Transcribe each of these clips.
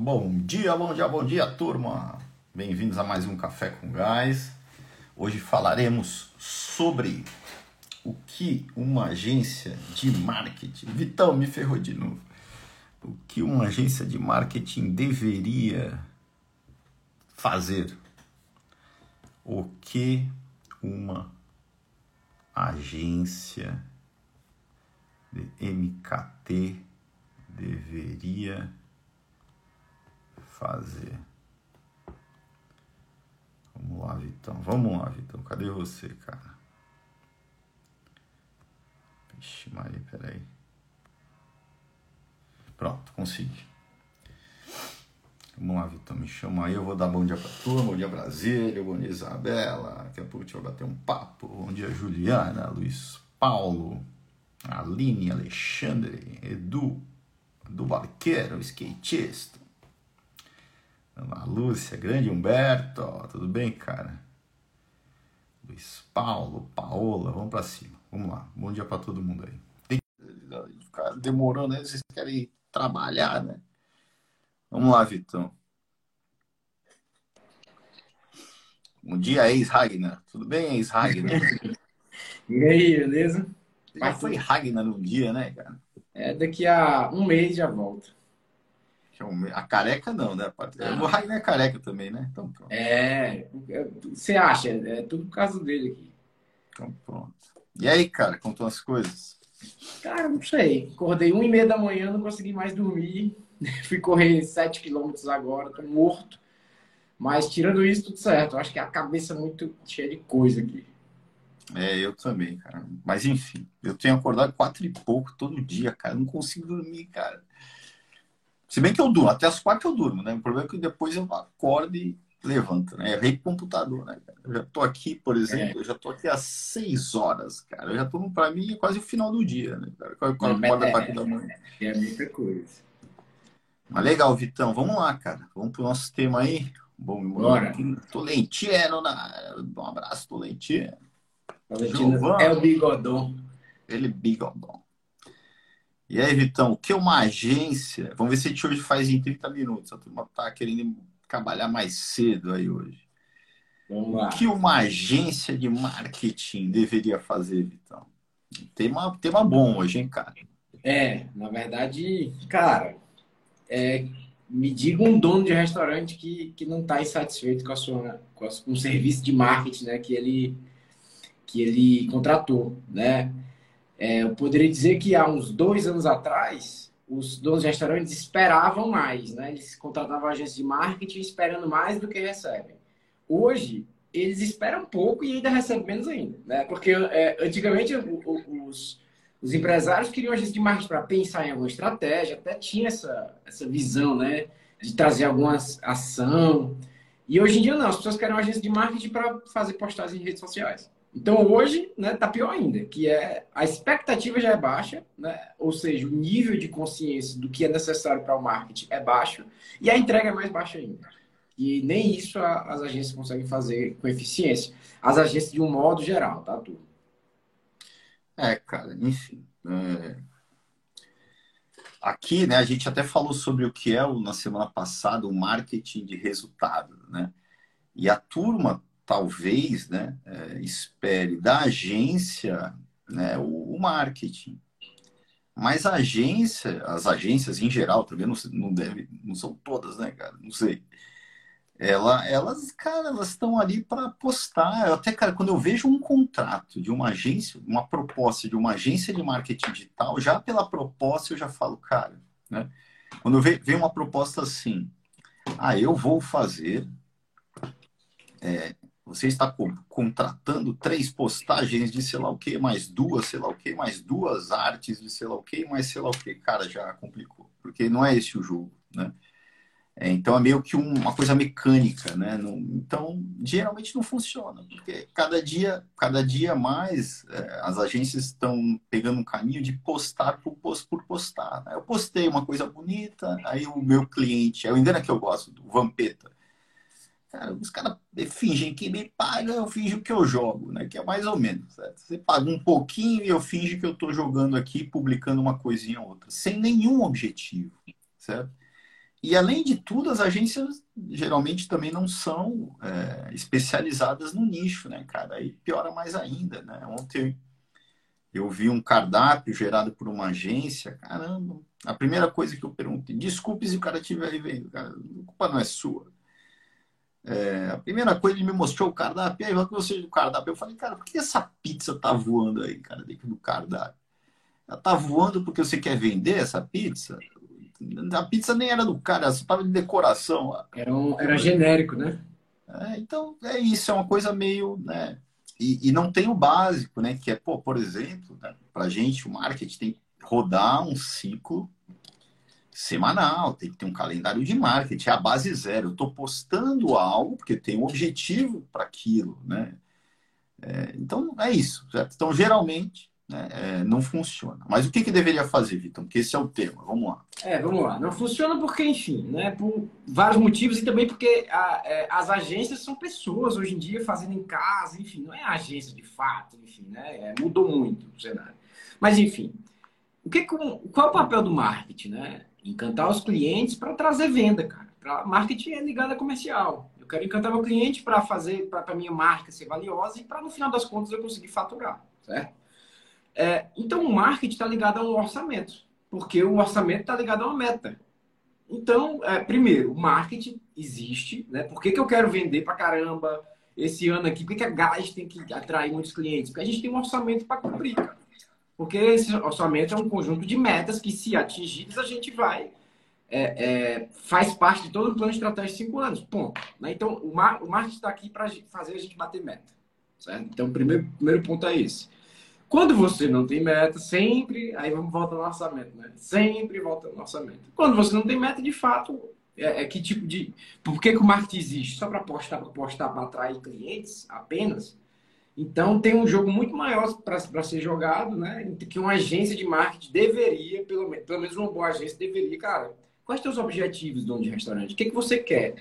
Bom dia, bom dia, bom dia, turma! Bem-vindos a mais um Café com Gás. Hoje falaremos sobre o que uma agência de marketing. Vitão, me ferrou de novo. O que uma agência de marketing deveria fazer. O que uma agência de MKT deveria fazer. Vamos lá, Vitão. Vamos lá, Vitão. Cadê você, cara? Vixe, Maria, peraí. Pronto, consegui. Vamos lá, Vitão. Me chama aí. Eu vou dar bom dia pra turma. Bom dia, Brasília. Bom dia, Isabela. Daqui a pouco a gente vai bater um papo. Bom dia, Juliana, Luiz Paulo, Aline, Alexandre, Edu, do Barqueiro, skatista. Ana Lúcia, grande Humberto, tudo bem, cara? Luiz Paulo, Paola, vamos para cima. Vamos lá. Bom dia para todo mundo aí. Tem ficar demorando, né? Vocês querem trabalhar, né? Vamos lá, Vitão. Bom dia, ex-Ragnar. Tudo bem, ex-Ragnar? e aí, beleza? Mas foi Ragnar no dia, né, cara? É, daqui a um mês já volta. A careca não, né? Ah. O Ragnar é careca também, né? Então pronto. É, você acha? É tudo por causa dele aqui. Então pronto. E aí, cara, contou as coisas? Cara, não sei. Acordei uma e meia da manhã, não consegui mais dormir. Fui correr sete quilômetros agora, tô morto. Mas tirando isso, tudo certo. Eu acho que a cabeça é muito cheia de coisa aqui. É, eu também, cara. Mas enfim, eu tenho acordado quatro e pouco todo dia, cara. Não consigo dormir, cara. Se bem que eu durmo, até as quatro eu durmo, né? O problema é que depois eu acordo e levanto, né? Errei pro computador, né? Eu já tô aqui, por exemplo, é. eu já tô aqui às seis horas, cara. Eu já tô, pra mim, é quase o final do dia, né? Quando acorda é, quatro da manhã. É muita coisa. Mas legal, Vitão. Vamos lá, cara. Vamos pro nosso tema aí. Bom, Bora. Tolentino, na... um abraço, Tolentino. Tolentino é o bigodão. Ele é bigodão. E aí, Vitão, o que uma agência. Vamos ver se a gente hoje faz em 30 minutos. A turma tá querendo trabalhar mais cedo aí hoje. Vamos lá. O que uma agência de marketing deveria fazer, Vitão? Tema, tema bom hoje, hein, cara? É, na verdade, cara, é, me diga um dono de restaurante que, que não está insatisfeito com, a sua, com, a, com o serviço de marketing né, que, ele, que ele contratou, né? É, eu poderia dizer que há uns dois anos atrás, os donos de restaurantes esperavam mais, né? Eles contratavam agências de marketing esperando mais do que recebem. Hoje, eles esperam pouco e ainda recebem menos ainda, né? Porque é, antigamente os, os empresários queriam agência de marketing para pensar em alguma estratégia, até tinha essa, essa visão, né? De trazer alguma ação. E hoje em dia não, as pessoas querem uma agência de marketing para fazer postagens em redes sociais. Então hoje, né, tá pior ainda, que é a expectativa já é baixa, né? Ou seja, o nível de consciência do que é necessário para o marketing é baixo e a entrega é mais baixa ainda. E nem isso a, as agências conseguem fazer com eficiência. As agências de um modo geral, tá tudo. É, cara, enfim. É... Aqui, né, a gente até falou sobre o que é na semana passada o marketing de resultado, né? E a turma talvez né, é, espere da agência né, o, o, marketing. Mas a agência, as agências em geral, também não, não, deve, não são todas, né, cara? Não sei. Ela, elas, cara, elas estão ali para postar. Até, cara, quando eu vejo um contrato de uma agência, uma proposta de uma agência de marketing digital, já pela proposta eu já falo, cara, né? Quando eu vejo uma proposta assim, ah, eu vou fazer é, você está contratando três postagens de sei lá o que, mais duas, sei lá o que, mais duas artes de sei lá o que, mais sei lá o que. Cara, já complicou, porque não é esse o jogo, né? É, então é meio que um, uma coisa mecânica, né? Não, então geralmente não funciona, porque cada dia, cada dia mais é, as agências estão pegando um caminho de postar por, por postar. Né? Eu postei uma coisa bonita, aí o meu cliente, é o engano que eu gosto, do Vampeta Cara, os caras fingem que me pagam, eu finjo que eu jogo, né? Que é mais ou menos. Certo? Você paga um pouquinho e eu finjo que eu estou jogando aqui, publicando uma coisinha ou outra, sem nenhum objetivo, certo? e além de tudo, as agências geralmente também não são é, especializadas no nicho, né, cara? Aí piora mais ainda, né? Ontem eu vi um cardápio gerado por uma agência, caramba. A primeira coisa que eu perguntei, desculpe se o cara estiver aí cara, a culpa não é sua. É, a primeira coisa, ele me mostrou o cardápio, aí que você do cardápio. Eu falei, cara, por que essa pizza tá voando aí, cara, dentro do cardápio? Ela tá voando porque você quer vender essa pizza? A pizza nem era do cara, só estava de decoração. Era, um, era genérico, né? É, então, é isso, é uma coisa meio. Né? E, e, não tem o básico, né? Que é, pô, por exemplo, né? para gente, o marketing tem que rodar um ciclo semanal, tem que ter um calendário de marketing, é a base zero. Eu estou postando algo porque tem um objetivo para aquilo, né? É, então, é isso, certo? Então, geralmente, né, é, não funciona. Mas o que, que deveria fazer, Vitor? Porque esse é o tema. Vamos lá. É, vamos lá. Não funciona porque, enfim, né, por vários motivos e também porque a, é, as agências são pessoas hoje em dia fazendo em casa, enfim, não é agência de fato, enfim, né? É, mudou muito o cenário. Mas, enfim, o que, qual é o papel do marketing, né? Encantar os clientes para trazer venda, cara. Pra, marketing é ligado a comercial. Eu quero encantar meu cliente para fazer, para a minha marca ser valiosa e para, no final das contas, eu conseguir faturar, certo? É, então, o marketing está ligado a um orçamento, porque o orçamento está ligado a uma meta. Então, é, primeiro, o marketing existe, né? Por que, que eu quero vender para caramba esse ano aqui? Por que, que a Gás tem que atrair muitos clientes? Porque a gente tem um orçamento para cumprir, cara. Porque esse orçamento é um conjunto de metas que, se atingidas, a gente vai. É, é, faz parte de todo o plano de estratégia de cinco anos. Ponto. Né? Então, o, mar, o marketing está aqui para fazer a gente bater meta. Certo? Então, o primeiro, primeiro ponto é esse. Quando você não tem meta, sempre. Aí vamos voltar no orçamento, né? Sempre volta no orçamento. Quando você não tem meta, de fato, é, é que tipo de. Por que, que o marketing existe? Só para postar, postar, para atrair clientes apenas? Então tem um jogo muito maior para ser jogado, né? Que uma agência de marketing deveria, pelo, pelo menos uma boa agência deveria, cara. Quais são os objetivos do dono de restaurante? O que, que você quer?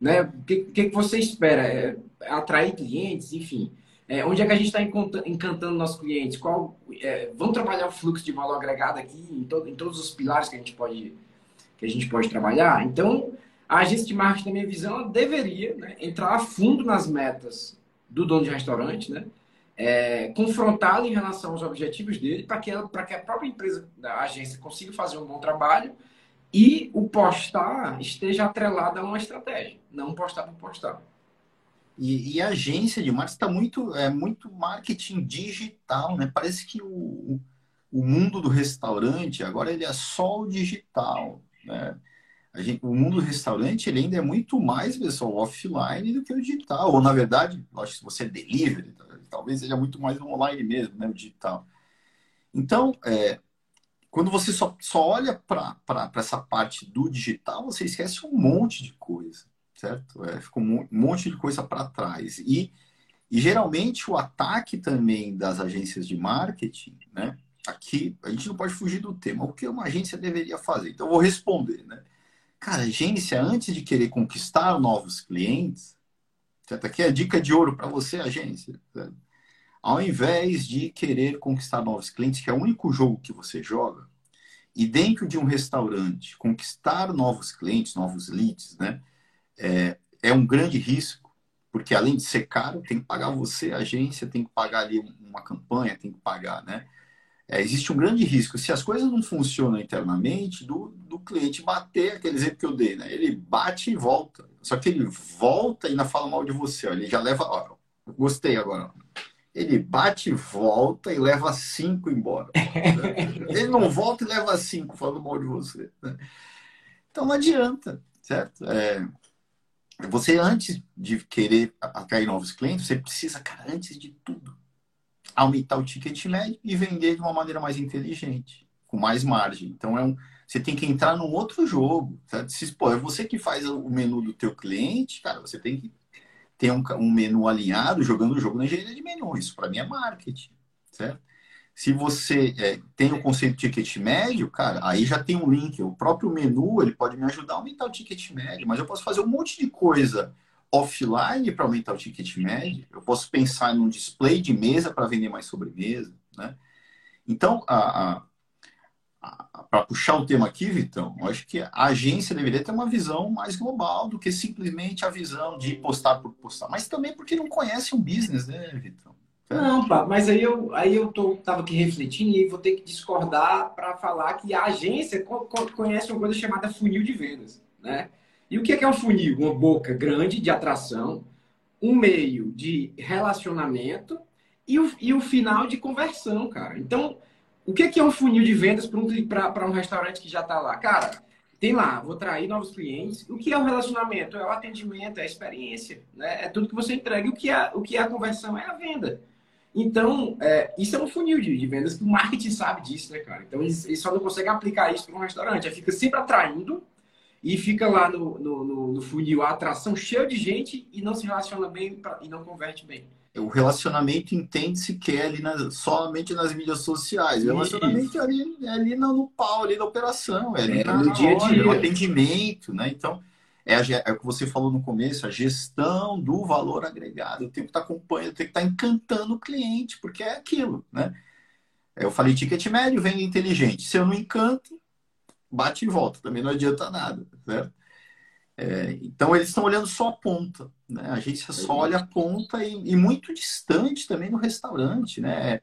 Né? O que, que, que você espera? É, atrair clientes, enfim. É, onde é que a gente está encantando nossos clientes? Qual, é, vamos trabalhar o fluxo de valor agregado aqui em, todo, em, todos os pilares que a gente pode, que a gente pode trabalhar? Então, a agência de marketing, na minha visão, deveria né, entrar a fundo nas metas do dono de restaurante, né? É, confrontá-lo em relação aos objetivos dele para que, que a própria empresa, a agência, consiga fazer um bom trabalho e o postar esteja atrelado a uma estratégia, não postar por postar. E, e, a agência de marketing está muito, é muito marketing digital, né? Parece que o, o mundo do restaurante agora ele é só o digital, né? Gente, o mundo do restaurante ele ainda é muito mais pessoal offline do que o digital. Ou na verdade, acho que se você é delivery, talvez seja muito mais online mesmo, né? O digital. Então, é, quando você só, só olha para essa parte do digital, você esquece um monte de coisa certo? É, um monte de coisa para trás. E, e geralmente o ataque também das agências de marketing, né? Aqui a gente não pode fugir do tema. O que uma agência deveria fazer? Então eu vou responder, né? Cara, agência, antes de querer conquistar novos clientes, certo? Aqui é a dica de ouro para você, agência. Certo? Ao invés de querer conquistar novos clientes, que é o único jogo que você joga, e dentro de um restaurante conquistar novos clientes, novos leads, né? é, é um grande risco, porque além de ser caro, tem que pagar você, a agência, tem que pagar ali uma campanha, tem que pagar, né? É, existe um grande risco. Se as coisas não funcionam internamente, do, do cliente bater, aquele exemplo que eu dei, né? Ele bate e volta. Só que ele volta e ainda fala mal de você. Ó. Ele já leva. Ó, gostei agora. Ele bate e volta e leva cinco embora. ele não volta e leva cinco falando mal de você. Né? Então não adianta, certo? É, você, antes de querer atrair novos clientes, você precisa, cara, antes de tudo, aumentar o ticket médio e vender de uma maneira mais inteligente, com mais margem. Então, é um, você tem que entrar num outro jogo. Se, pô, é você que faz o menu do teu cliente, cara, você tem que ter um, um menu alinhado, jogando o jogo na engenharia de menu. Isso, para mim, é marketing, certo? Se você é, tem o conceito de ticket médio, cara, aí já tem um link. O próprio menu ele pode me ajudar a aumentar o ticket médio, mas eu posso fazer um monte de coisa offline para aumentar o ticket médio. Eu posso pensar num display de mesa para vender mais sobremesa, né? Então, para puxar o tema aqui, Vitão, eu acho que a agência deveria ter uma visão mais global do que simplesmente a visão de postar por postar, mas também porque não conhece o business, né, Vitão? Não, pá, mas aí eu, aí eu tô, tava aqui refletindo e vou ter que discordar para falar que a agência conhece uma coisa chamada funil de vendas, né? E o que é, é um funil? Uma boca grande de atração, um meio de relacionamento e o, e o final de conversão, cara. Então, o que é, é um funil de vendas para um, um restaurante que já está lá? Cara, tem lá, vou atrair novos clientes. O que é o relacionamento? É o atendimento, é a experiência, né? É tudo que você entrega. O que é, o que é a conversão? É a venda. Então, é, isso é um funil de, de, vendas que o marketing sabe disso, né, cara? Então, eles, eles só não conseguem aplicar isso para um restaurante. Aí fica sempre atraindo e fica lá no, no, no, no funil a atração cheia de gente e não se relaciona bem pra, e não converte bem. O relacionamento entende-se que é ali nas, somente nas mídias sociais. O relacionamento é ali, é ali no, no pau, ali na operação, é ali é, na, no dia a dia, no atendimento, né? Então, é, a, é, o que você falou no começo, a gestão do valor agregado. Eu tenho que estar acompanhando, eu tenho que estar encantando o cliente, porque é aquilo, né? Eu falei ticket médio, vem inteligente. Se eu não encanto, bate e volta, também não adianta nada, certo? É, então eles estão olhando só a ponta, né? A agência só olha a ponta e, e muito distante também no restaurante, né?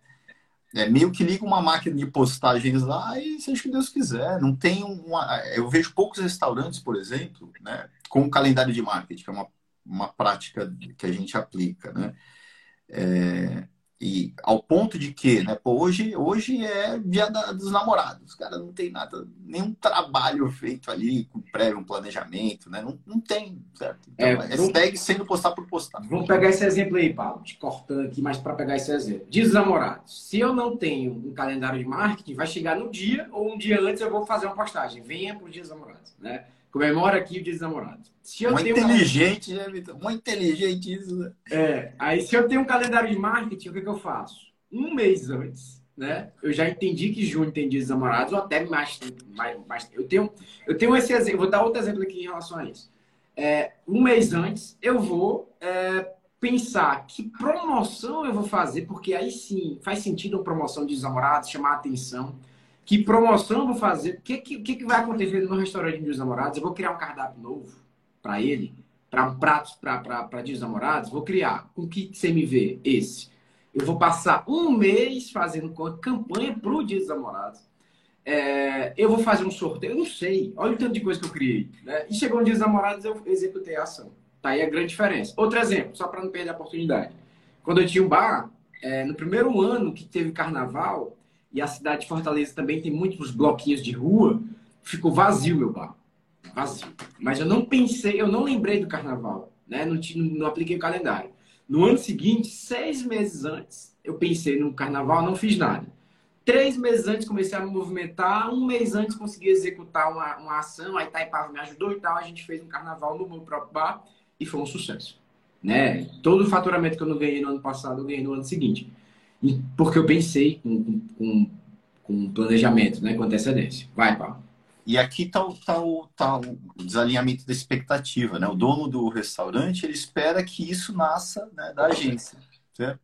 É, meio que liga uma máquina de postagens lá e seja o que Deus quiser. Não tem uma. Eu vejo poucos restaurantes, por exemplo, né, com calendário de marketing, que é uma, uma prática que a gente aplica, né? É, e ao ponto de que, né, pô, hoje, hoje é dia da, dos namorados, cara, não tem nada, nenhum trabalho feito ali com prévio, um planejamento, né? Não, não tem, certo? Então, é, é vamos, sendo postar por postar. Vamos pegar esse exemplo aí, Paulo, te cortando aqui, mas para pegar esse exemplo. Dia dos namorados. Se eu não tenho um calendário de marketing, vai chegar no dia ou um dia antes eu vou fazer uma postagem. Venha para o dia dos namorados, né? Comemora aqui o dia dos namorados. Se eu tenho inteligente, um... né, Vitor? Muito inteligente isso, né? É, aí se eu tenho um calendário de marketing, o que, que eu faço? Um mês antes, né? Eu já entendi que junho tem dias namorados, ou até mais, mais, mais. Eu tenho, eu tenho esse exemplo, vou dar outro exemplo aqui em relação a isso. É, um mês antes, eu vou é, pensar que promoção eu vou fazer, porque aí sim faz sentido uma promoção de namorados, chamar a atenção que promoção eu vou fazer? O que, que, que vai acontecer no restaurante dos namorados? Eu vou criar um cardápio novo para ele, para pratos para dias namorados? Vou criar. Com que CMV? Esse. Eu vou passar um mês fazendo campanha para o Dia dos Namorados. É, eu vou fazer um sorteio, eu não sei. Olha o tanto de coisa que eu criei. Né? E chegou no Dia dos Namorados, eu executei a ação. Tá aí a grande diferença. Outro exemplo, só para não perder a oportunidade. Quando eu tinha um bar, é, no primeiro ano que teve carnaval, e a cidade de Fortaleza também tem muitos bloquinhos de rua, ficou vazio meu bar. Vazio. Mas eu não pensei, eu não lembrei do carnaval, né? Não, não apliquei o calendário. No ano seguinte, seis meses antes, eu pensei no carnaval, não fiz nada. Três meses antes comecei a me movimentar, um mês antes consegui executar uma, uma ação, a Itaipava me ajudou e tal, a gente fez um carnaval no meu próprio bar e foi um sucesso. Né? Todo o faturamento que eu não ganhei no ano passado, eu ganhei no ano seguinte porque eu pensei com, com, com planejamento, né, com antecedência. Vai, Paulo. E aqui está o, tá o, tá o desalinhamento da expectativa, né? O dono do restaurante, ele espera que isso nasça né, da agência, certo?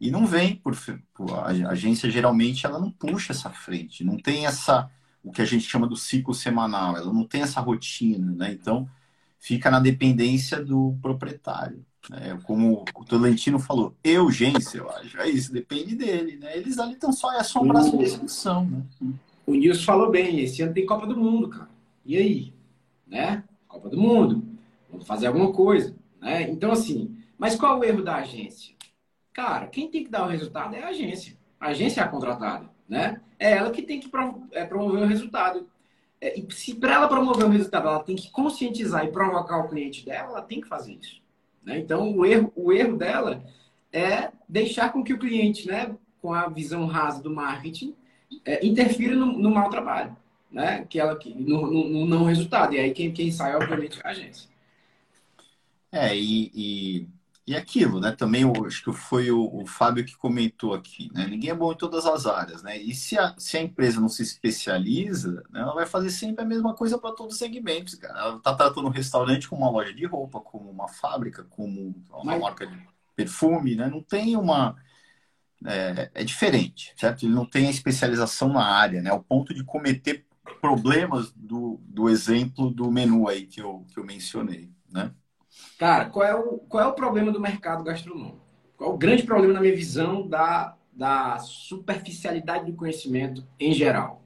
E não vem por, por, a agência geralmente ela não puxa essa frente, não tem essa o que a gente chama do ciclo semanal, ela não tem essa rotina, né? Então fica na dependência do proprietário. É, como o Tolentino falou, urgência, eu acho. É isso, depende dele, né? Eles ali estão só, é só um braço de execução, né? O Nilson falou bem, esse ano tem Copa do Mundo, cara. E aí? Né? Copa do Mundo. Vamos fazer alguma coisa, né? Então, assim, mas qual é o erro da agência? Cara, quem tem que dar o resultado é a agência. A agência é a contratada, né? É ela que tem que é, promover o resultado. É, e se para ela promover o resultado, ela tem que conscientizar e provocar o cliente dela, ela tem que fazer isso. Né? Então, o erro, o erro dela é deixar com que o cliente, né, com a visão rasa do marketing, é, interfira no, no mau trabalho, né? que ela, no, no, no, não resultado. E aí quem, quem sai, obviamente, é a agência. É, e, e, e aquilo, né? Também eu, acho que foi o, o Fábio que comentou aqui, né? Ninguém é bom em todas as áreas, né? E se a, se a empresa não se especializa, né, ela vai fazer sempre a mesma coisa para todos os segmentos, cara. Ela está tratando um restaurante como uma loja de roupa, como uma fábrica, como uma Mas... marca de perfume, né? Não tem uma é, é, diferente, certo? Ele não tem a especialização na área, né? O ponto de cometer problemas do, do exemplo do menu aí que eu, que eu mencionei, né? Cara, qual é, o, qual é o problema do mercado gastronômico? Qual é o grande problema, na minha visão, da, da superficialidade do conhecimento em geral?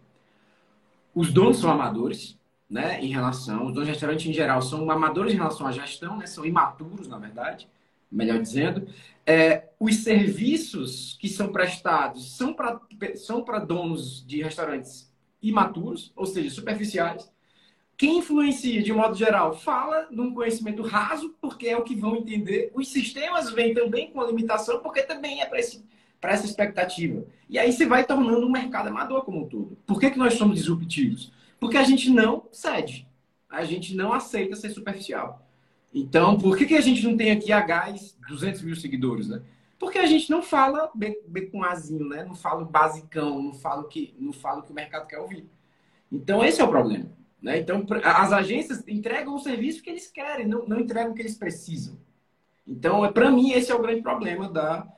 Os donos são amadores, né, em relação, os donos de restaurante em geral são amadores em relação à gestão, né, são imaturos, na verdade, melhor dizendo. É, os serviços que são prestados são para são donos de restaurantes imaturos, ou seja, superficiais. Quem influencia, de modo geral, fala num conhecimento raso, porque é o que vão entender. Os sistemas vêm também com a limitação, porque também é para essa expectativa. E aí se vai tornando um mercado amador como um todo. Por que, que nós somos disruptivos? Porque a gente não cede. A gente não aceita ser superficial. Então, por que, que a gente não tem aqui a gás 200 mil seguidores, né? Porque a gente não fala B, B com azinho, né? Não fala basicão, não fala que, não fala o que o mercado quer ouvir. Então, esse é o problema. Né? Então, as agências entregam o serviço que eles querem, não, não entregam o que eles precisam. Então, é, para mim, esse é o grande problema da,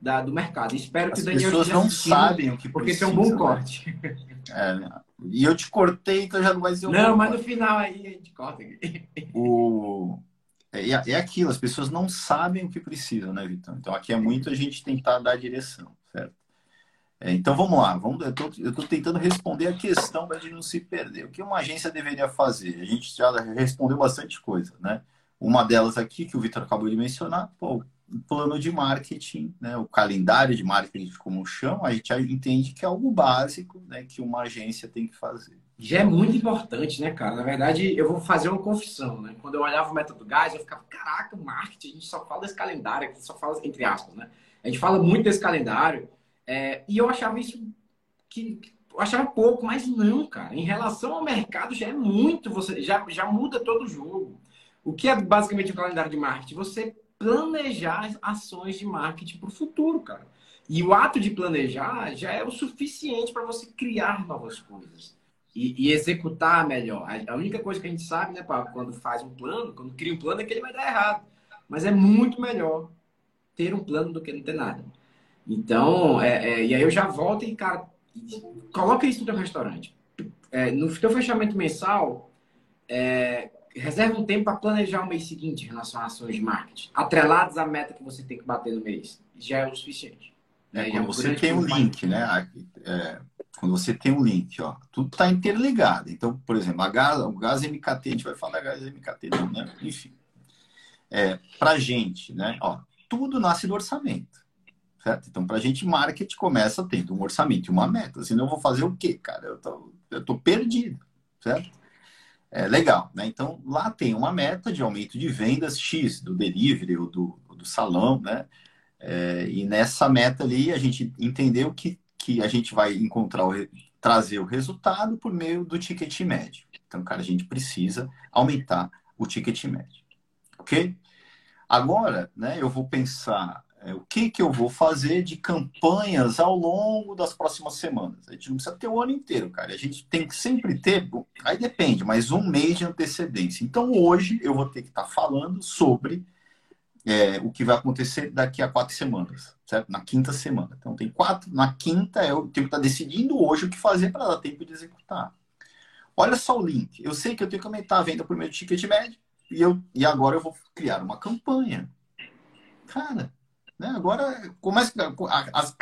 da do mercado. Espero que as pessoas não sabem o que Porque esse é um bom né? corte. É, né? e eu te cortei, então já não vai ser um Não, mas corte. no final aí a gente corta. O... É, é aquilo, as pessoas não sabem o que precisam, né, Vitão? Então, aqui é muito a gente tentar dar direção, certo? É, então vamos lá, vamos, eu estou tentando responder a questão para a gente não se perder. O que uma agência deveria fazer? A gente já respondeu bastante coisa, né? Uma delas aqui, que o Vitor acabou de mencionar, pô, o plano de marketing, né? o calendário de marketing, como chama, a gente entende que é algo básico né? que uma agência tem que fazer. Já é muito importante, né, cara? Na verdade, eu vou fazer uma confissão, né? Quando eu olhava o método gás, eu ficava, caraca, marketing, a gente só fala desse calendário aqui, só fala entre aspas, né? A gente fala muito desse calendário, é, e eu achava isso que eu achava pouco, mas não, cara. Em relação ao mercado já é muito, você já, já muda todo o jogo. O que é basicamente o calendário de marketing? Você planejar ações de marketing para o futuro, cara. E o ato de planejar já é o suficiente para você criar novas coisas e, e, executar melhor. A única coisa que a gente sabe, né, Paulo, quando faz um plano, quando cria um plano, é que ele vai dar errado. Mas é muito melhor ter um plano do que não ter nada. Então, é, é, e aí eu já volto e, cara, coloca isso no teu restaurante. É, no teu fechamento mensal, é, reserva um tempo para planejar o mês seguinte em relação a ações de marketing, atrelados à meta que você tem que bater no mês. Já é o suficiente. Né? quando você tem um link, né? É, quando você tem um link, ó, tudo está interligado. Então, por exemplo, a gás, o gás MKT, a gente vai falar gás MKT, né? Enfim. É, para gente, né? Ó, tudo nasce do orçamento. Certo? Então, para a gente, marketing começa tendo um orçamento e uma meta. Senão, eu vou fazer o quê, cara? Eu tô, eu tô perdido, certo? É legal, né? Então, lá tem uma meta de aumento de vendas X do delivery ou do, do salão, né? É, e nessa meta ali, a gente entendeu que, que a gente vai encontrar, o, trazer o resultado por meio do ticket médio. Então, cara, a gente precisa aumentar o ticket médio, ok? Agora, né, eu vou pensar é, o que, que eu vou fazer de campanhas ao longo das próximas semanas. A gente não precisa ter o ano inteiro, cara. A gente tem que sempre ter, aí depende, mas um mês de antecedência. Então hoje eu vou ter que estar falando sobre é, o que vai acontecer daqui a quatro semanas, certo? Na quinta semana. Então tem quatro, na quinta eu tenho que estar decidindo hoje o que fazer para dar tempo de executar. Olha só o link. Eu sei que eu tenho que aumentar a venda por meio de ticket médio e, eu, e agora eu vou criar uma campanha. Cara, né? Agora começa, as,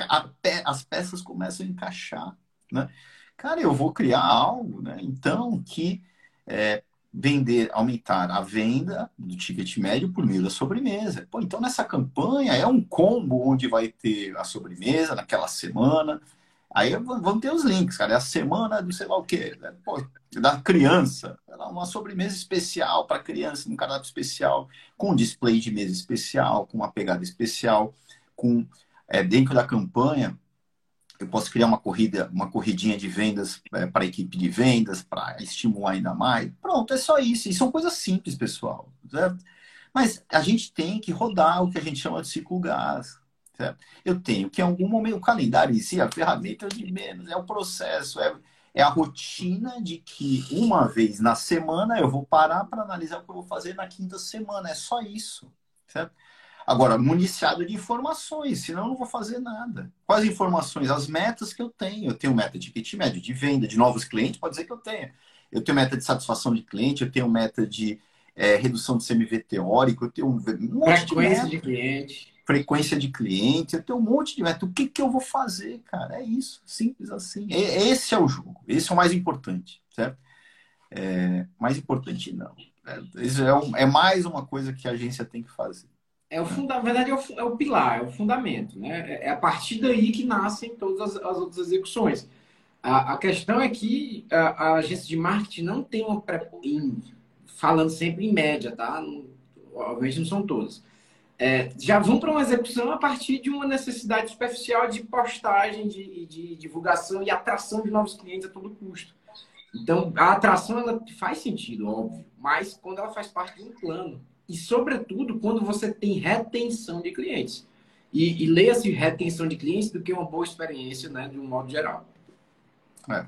as peças começam a encaixar. Né? Cara, eu vou criar algo, né? então, que é, vender, aumentar a venda do ticket médio por meio da sobremesa. Pô, então, nessa campanha é um combo onde vai ter a sobremesa naquela semana. Aí vão ter os links, cara. É a semana do sei lá o quê. Né? Pô, da criança. Uma sobremesa especial para criança, um cardápio especial, com um display de mesa especial, com uma pegada especial, com é, dentro da campanha eu posso criar uma corrida, uma corridinha de vendas é, para a equipe de vendas, para estimular ainda mais. Pronto, é só isso. E são coisas simples, pessoal. Certo? Mas a gente tem que rodar o que a gente chama de ciclo gás. Certo? Eu tenho que, em algum momento, o calendário em si, a ferramenta de menos, é o processo, é, é a rotina de que uma vez na semana eu vou parar para analisar o que eu vou fazer na quinta semana. É só isso. Certo? Agora, municiado de informações, senão eu não vou fazer nada. Quais informações? As metas que eu tenho. Eu tenho meta de ticket médio, de venda, de novos clientes, pode dizer que eu tenho. Eu tenho meta de satisfação de cliente, eu tenho meta de é, redução do CMV teórico, eu tenho um monte Frequência de, de cliente. Frequência de cliente, eu tenho um monte de meta. O que, que eu vou fazer, cara? É isso, simples assim. Esse é o jogo, esse é o mais importante, certo? É, mais importante não. É, isso é, um, é mais uma coisa que a agência tem que fazer. É o funda, na verdade, é o, é o, pilar, é o fundamento. Né? É, é a partir daí que nascem todas as, as outras execuções. A, a, questão é que a, a, agência de marketing não tem uma. Pré, falando sempre em média, tá? Não, obviamente não são todas. É, já vão para uma execução a partir de uma necessidade superficial de postagem, de, de divulgação e atração de novos clientes a todo custo. Então, a atração ela faz sentido, óbvio, mas quando ela faz parte de um plano. E, sobretudo, quando você tem retenção de clientes. E, e leia-se retenção de clientes do que uma boa experiência, né, de um modo geral. É.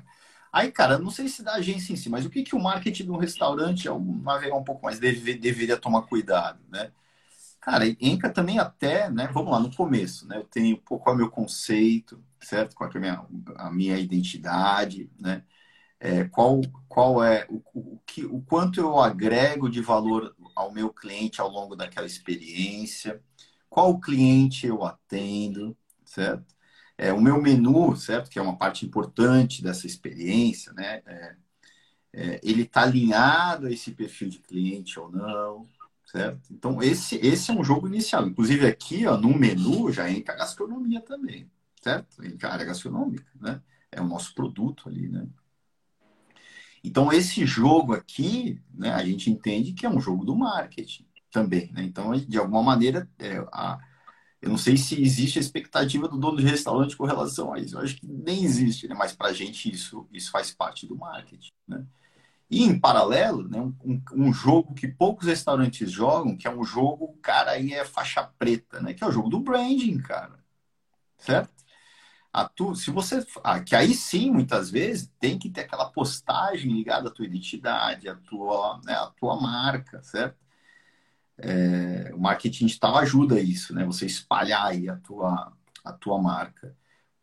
Aí, cara, não sei se da agência em si, mas o que, que o marketing do restaurante, é um um pouco mais, deve, deveria tomar cuidado, né? Cara, entra também até, né? Vamos lá, no começo, né? Eu tenho qual é o meu conceito, certo? Qual é a minha, a minha identidade, né? é, qual, qual é o, o, que, o quanto eu agrego de valor ao meu cliente ao longo daquela experiência, qual cliente eu atendo, certo? É, o meu menu, certo? Que é uma parte importante dessa experiência, né? É, é, ele está alinhado a esse perfil de cliente ou não, certo? Então, esse, esse é um jogo inicial. Inclusive, aqui, ó, no menu, já entra a gastronomia também, certo? Entra a área gastronômica, né? É o nosso produto ali, né? Então, esse jogo aqui, né, a gente entende que é um jogo do marketing também. Né? Então, de alguma maneira, é, a, eu não sei se existe a expectativa do dono de restaurante com relação a isso. Eu acho que nem existe, né? mas para a gente isso, isso faz parte do marketing. Né? E, em paralelo, né, um, um, jogo que poucos restaurantes jogam, que é um jogo, cara, aí é faixa preta, né? que é o jogo do branding, cara. Certo? tu, se você. Ah, que aí sim, muitas vezes, tem que ter aquela postagem ligada à tua identidade, à tua, né, à tua marca, certo? É, o marketing digital ajuda isso, né? Você espalhar aí a tua, a tua marca.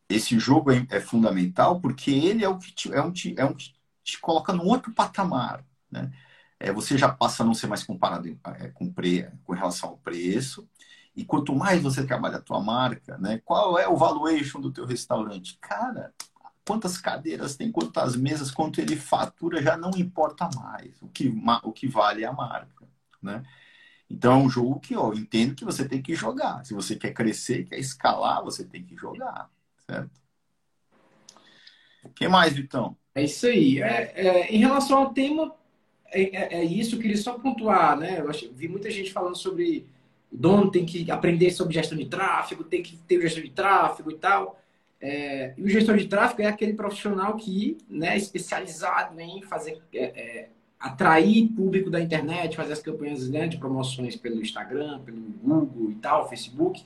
Esse jogo é, é fundamental porque ele é o que te, é um, é um te coloca num outro patamar, né? É, você já passa a não ser mais comparado é, com, pre, com relação ao preço, e quanto mais você trabalha a tua marca, né? Qual é o valuation do teu restaurante? Cara, quantas cadeiras tem, quantas mesas, quanto ele fatura, já não importa mais. O que, o que vale é a marca, né? Então é um jogo que ó, eu entendo que você tem que jogar. Se você quer crescer, quer escalar, você tem que jogar, certo? O que mais, Vitão? É isso aí. É, é, em relação ao tema, é, é, é isso, eu queria só pontuar, né? Eu vi muita gente falando sobre o dono tem que aprender sobre gestão de tráfego, tem que ter gestão de tráfego e tal. É, e o gestor de tráfego é aquele profissional que né, é especializado em fazer é, é, atrair público da internet, fazer as campanhas né, de promoções pelo Instagram, pelo Google e tal, Facebook.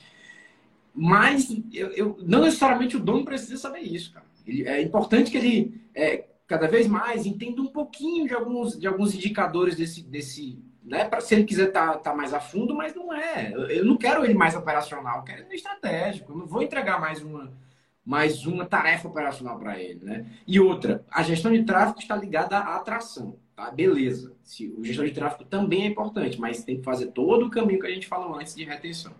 Mas eu, eu, não necessariamente o dono precisa saber isso, cara. Ele, é importante que ele é, cada vez mais entenda um pouquinho de alguns, de alguns indicadores desse, desse, né? Se ele quiser estar tá, tá mais a fundo, mas não é. Eu, eu, não quero ele mais operacional, eu quero ele estratégico. Eu não vou entregar mais uma, mais uma tarefa operacional para ele, né? E outra, a gestão de tráfego está ligada à atração, tá? Beleza. Se, o gestor de tráfego também é importante, mas tem que fazer todo o caminho que a gente falou antes de retenção.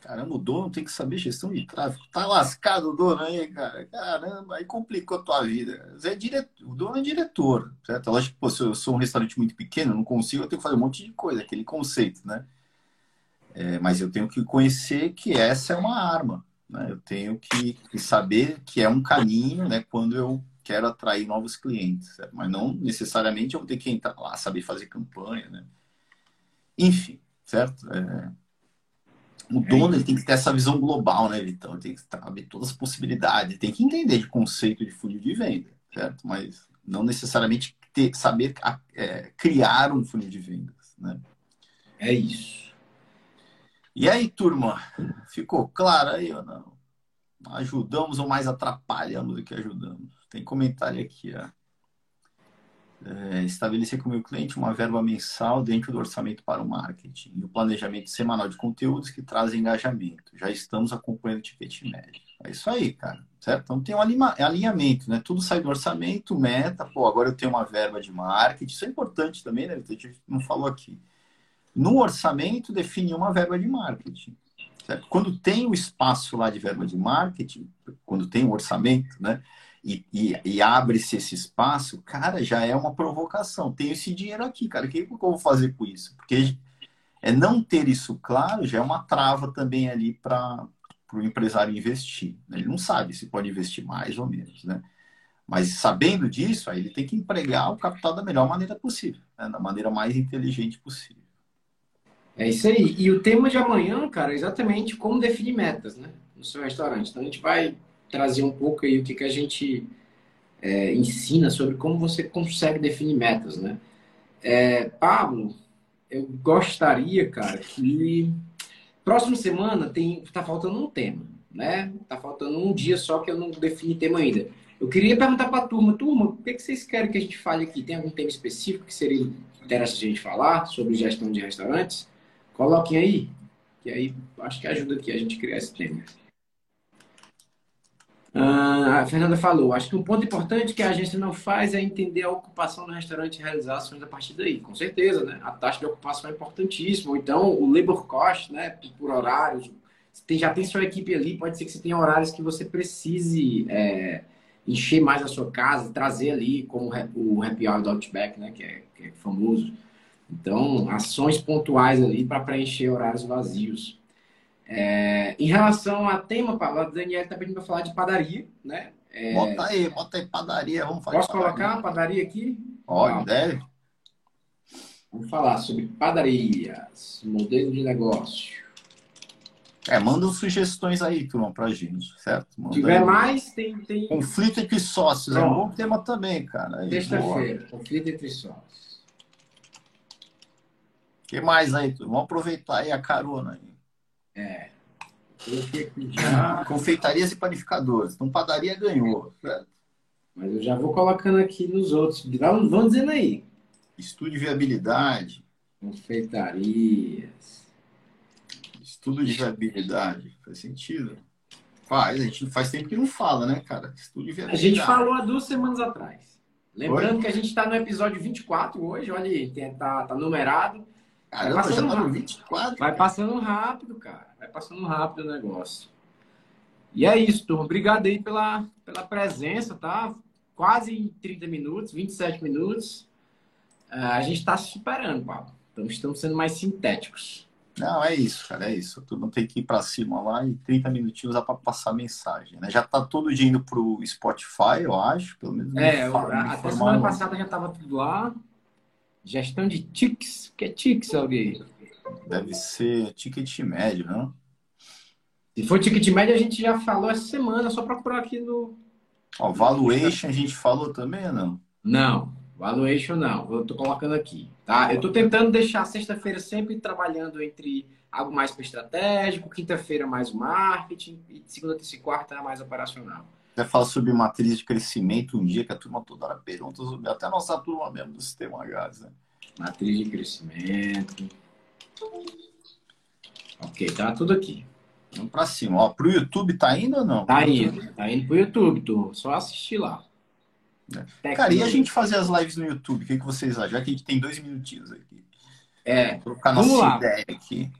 Caramba, o dono tem que saber gestão de tráfego. Tá lascado o dono aí, cara. Caramba, aí complicou a tua vida. É diretor, o dono é diretor, certo? Lógico que pô, se eu sou um restaurante muito pequeno, não consigo, eu tenho que fazer um monte de coisa, aquele conceito, né? É, mas eu tenho que conhecer que essa é uma arma. Né? Eu tenho que, que, saber que é um caminho né, quando eu quero atrair novos clientes. Certo? Mas não necessariamente eu vou ter que entrar lá, saber fazer campanha. Né? Enfim, certo? É, o dono ele tem que ter essa visão global, né, Vitão? Ele tem que saber todas as possibilidades, tem que entender de conceito de funil de venda, certo? Mas não necessariamente ter, saber é, criar um funil de vendas, né? É isso. E aí, turma, ficou claro aí ou não? Ajudamos ou mais atrapalhamos do que ajudamos? Tem comentário aqui, ó. É, estabelecer com o meu cliente uma verba mensal dentro do orçamento para o marketing e o planejamento semanal de conteúdos que trazem engajamento. Já estamos acompanhando o ticket médio. É isso aí, cara. Certo? Então tem um alinhamento, né? Tudo sai do orçamento, meta, pô, agora eu tenho uma verba de marketing. Isso é importante também, né? A gente não falou aqui. No orçamento, definir uma verba de marketing. Certo? Quando tem o espaço lá de verba de marketing, quando tem o orçamento, né? E, e, e abre-se esse espaço, cara, já é uma provocação. Tenho esse dinheiro aqui, cara, o que, que eu vou fazer com isso? Porque é não ter isso claro já é uma trava também ali para o empresário investir. Né? Ele não sabe se pode investir mais ou menos, né? Mas sabendo disso, aí ele tem que empregar o capital da melhor maneira possível, né? da maneira mais inteligente possível. É isso aí. E o tema de amanhã, cara, é exatamente como definir metas, né? No seu restaurante. Então a gente vai trazer um pouco aí o que, que a gente é, ensina sobre como você consegue definir metas, né? É, Pablo, eu gostaria, cara, que próxima semana tem tá faltando um tema, né? Tá faltando um dia só que eu não defini tema ainda. Eu queria perguntar para a turma, turma, o que, que vocês querem que a gente fale aqui? Tem algum tema específico que seria interessante a gente falar sobre gestão de restaurantes? Coloquem aí, que aí acho que ajuda aqui a gente criar esse tema. Ah, a Fernanda falou, acho que um ponto importante que a agência não faz é entender a ocupação no restaurante e realizar ações a partir daí. Com certeza, né? A taxa de ocupação é importantíssima. Então, o labor cost, né? Por horários. Tem, já tem sua equipe ali, pode ser que você tenha horários que você precise é, encher mais a sua casa, trazer ali, como o Happy Hour do Outback, né? Que é, que é famoso. Então, ações pontuais ali para preencher horários vazios. É, em relação a tema, Paulo, a Daniela está pedindo para falar de padaria, né? É, bota aí, bota aí padaria, vamos falar Posso colocar colocar padaria aqui? Pode, deve. Vamos falar sobre padarias, modelo de negócio. É, manda sugestões aí, turma, pra gente, certo? Se tiver aí. mais, tem, tem. Conflito entre sócios, Pronto. é um bom tema também, cara. Sexta-feira, conflito entre sócios. O que mais aí, turma? Vamos aproveitar aí a carona aí. É. Confeitarias e panificadores. Então, padaria ganhou. Certo? Mas eu já vou colocando aqui nos outros. Vamos dizendo aí. Estudo de viabilidade. Confeitarias. Estudo de viabilidade. Faz sentido? Faz. A gente faz tempo que não fala, né, cara? Estudo de viabilidade. A gente falou há duas semanas atrás. Lembrando Oi? que a gente está no episódio 24 hoje. Olha aí, tá, tá numerado. Caramba, vai passando já tá no 24. Vai passando rápido, cara. Vai passando rápido o negócio. E é isso, turma. Obrigado aí pela, pela presença, tá? Quase em 30 minutos, 27 minutos. Uh, a gente está se superando, Pablo. Então estamos sendo mais sintéticos. Não, é isso, cara, é isso. Tu não tem que ir para cima lá e 30 minutinhos dá para passar mensagem, né? Já tá todo dia indo pro Spotify, eu acho, pelo menos. É, fala, até semana passada já tava tudo lá. Gestão de tics. O que é tics, alguém? Deve ser ticket médio, não? Se for ticket médio, a gente já falou essa semana, só procurar aqui no. Ó, valuation a gente falou também, não? Não, valuation não. Eu tô colocando aqui, tá? Eu tô tentando deixar sexta-feira sempre trabalhando entre algo mais para estratégico, quinta-feira mais marketing e segunda, terça e quarta mais operacional até falar sobre matriz de crescimento um dia, que a turma toda hora pergunta sobre, até a nossa turma mesmo do sistema H, né? Matriz de crescimento. Ok, tá tudo aqui. Vamos pra cima. Ó, pro YouTube tá indo ou não? Tá indo, tá indo pro YouTube, tu. Só assistir lá. É. Cara, e a gente fazer as lives no YouTube? O que, que vocês acham? Já que a gente tem dois minutinhos aqui. É. Colocar nossa lá. ideia aqui.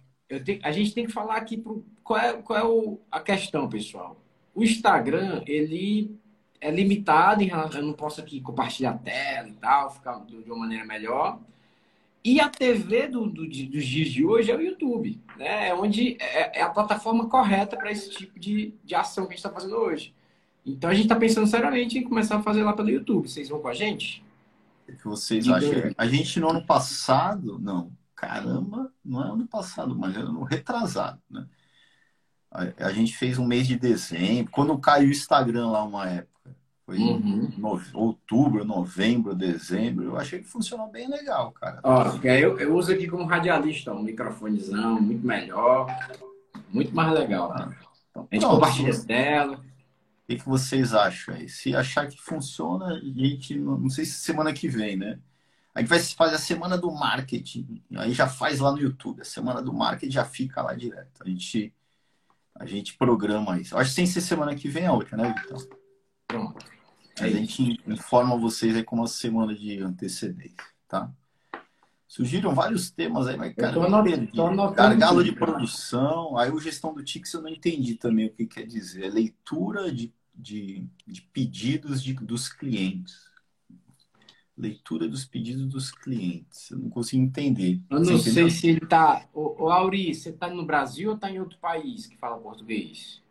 Tenho, a gente tem que falar aqui pro, qual é, qual é o, a questão, pessoal. O Instagram, ele é limitado em relação. Eu não posso aqui compartilhar a tela e tal, ficar de uma maneira melhor. E a TV do, do, dos dias de hoje é o YouTube, né? É onde é, é a plataforma correta para esse tipo de, de ação que a gente está fazendo hoje. Então a gente está pensando seriamente em começar a fazer lá pelo YouTube. Vocês vão com a gente? O que vocês acham? A gente no ano passado, não, caramba, não é ano passado, mas é ano retrasado, né? A, gente fez um mês de dezembro, quando caiu o Instagram lá uma época. Foi uhum. no, outubro, novembro, dezembro. Eu achei que funcionou bem legal, cara. Ó, eu, eu uso aqui como radialista, um microfonezão muito melhor, muito mais legal. Ah, então, a gente pronto, compartilha a tela. que, que vocês acham aí? Se achar que funciona, a gente, não sei se semana que vem, né? A gente vai fazer a semana do marketing, aí já faz lá no YouTube. A semana do marketing já fica lá direto. A gente, a gente programa isso. Acho que sem ser semana que vem é outra, né, Vitão? Pronto. É a gente informa vocês aí com uma semana de antecedência, tá? Surgiram vários temas aí, mas, cara, eu tô anotando, tô gargalo de produção, aí o gestão do Tix eu não entendi também o que quer dizer. É leitura de, de, de pedidos de, dos clientes. Leitura dos pedidos dos clientes. Eu não consigo entender. Eu não sei se ele tá. Ô, ô Auri, você tá no Brasil ou tá em outro país que fala português?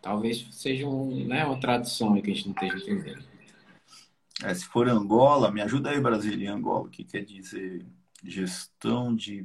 Talvez seja um, né, uma tradução aí que a gente não esteja entendendo. É, se for Angola, me ajuda aí, Brasília, Angola, o que quer dizer gestão de.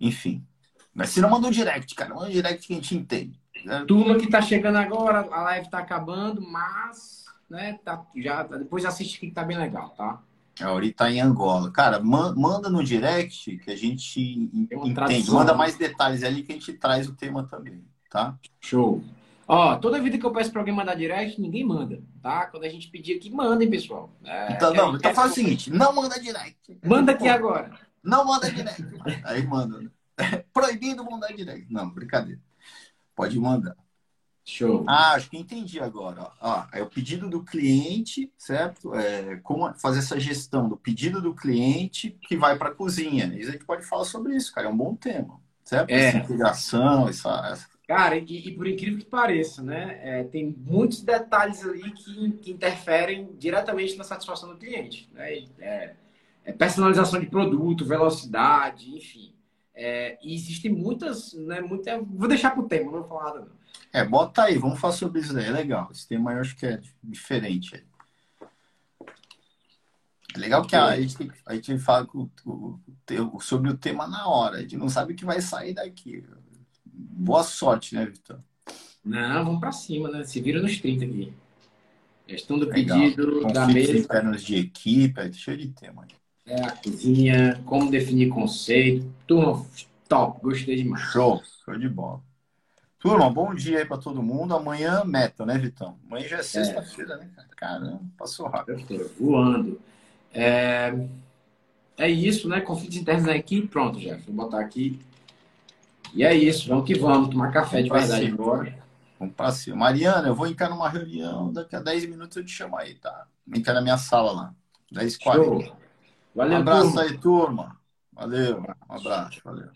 Enfim. Mas se não manda um direct, cara, manda um direct que a gente entende. Turma que tá chegando agora, a live tá acabando, mas, né, tá, já, depois assiste que tá bem legal, tá? A Auri tá em Angola. Cara, manda no direct que a gente entende. Manda mais detalhes ali que a gente traz o tema também tá? Show. Ó, toda vida que eu peço para alguém mandar direct, ninguém manda, tá? Quando a gente pedir aqui, mandem, pessoal. É, então, não, então faz o seguinte, não manda direct. Manda aqui agora. Não manda direct. Aí manda. Proibido mandar direct. Não, brincadeira. Pode mandar. Show. Ah, acho que entendi agora. Ó, é o pedido do cliente, certo? É, como fazer essa gestão do pedido do cliente que vai para a cozinha. Isso a gente pode falar sobre isso, cara. É um bom tema, certo? É. Essa integração, essa, essa Cara, e, e, por incrível que pareça, né? É, tem muitos detalhes ali que, que, interferem diretamente na satisfação do cliente. Né? É, é personalização de produto, velocidade, enfim. É, e existem muitas, né? Muita, vou deixar para o tema, não vou falar nada não. É, bota aí, vamos falar sobre isso daí. É legal. Esse tema eu acho que é diferente. É legal porque a gente, a gente fala sobre o tema na hora. A gente não sabe o que vai sair daqui. Boa sorte, né, Vitor? Não, vamos para cima, né? Se vira nos 30 aqui. Gestão do Legal. pedido, da mesa. internos de equipe, é cheio de tema. É, a cozinha, como definir conceito. Turma, top, gostei demais. Show, show de bola. Turma, bom dia aí para todo mundo. Amanhã, meta, né, Vitão? Amanhã já é sexta-feira, é. né? Caramba, passou rápido. Voando. É... é isso, né? Conflitos internos na equipe. Pronto, já. Vou botar aqui e é isso, vamos que vamos, tomar café de verdade agora. Vamos para cima. Mariana, eu vou entrar numa reunião, daqui a 10 minutos eu te chamo aí, tá? Entra na minha sala lá. 10 h 40 Valeu, um abraço turma. aí, turma. Valeu, um abraço, valeu.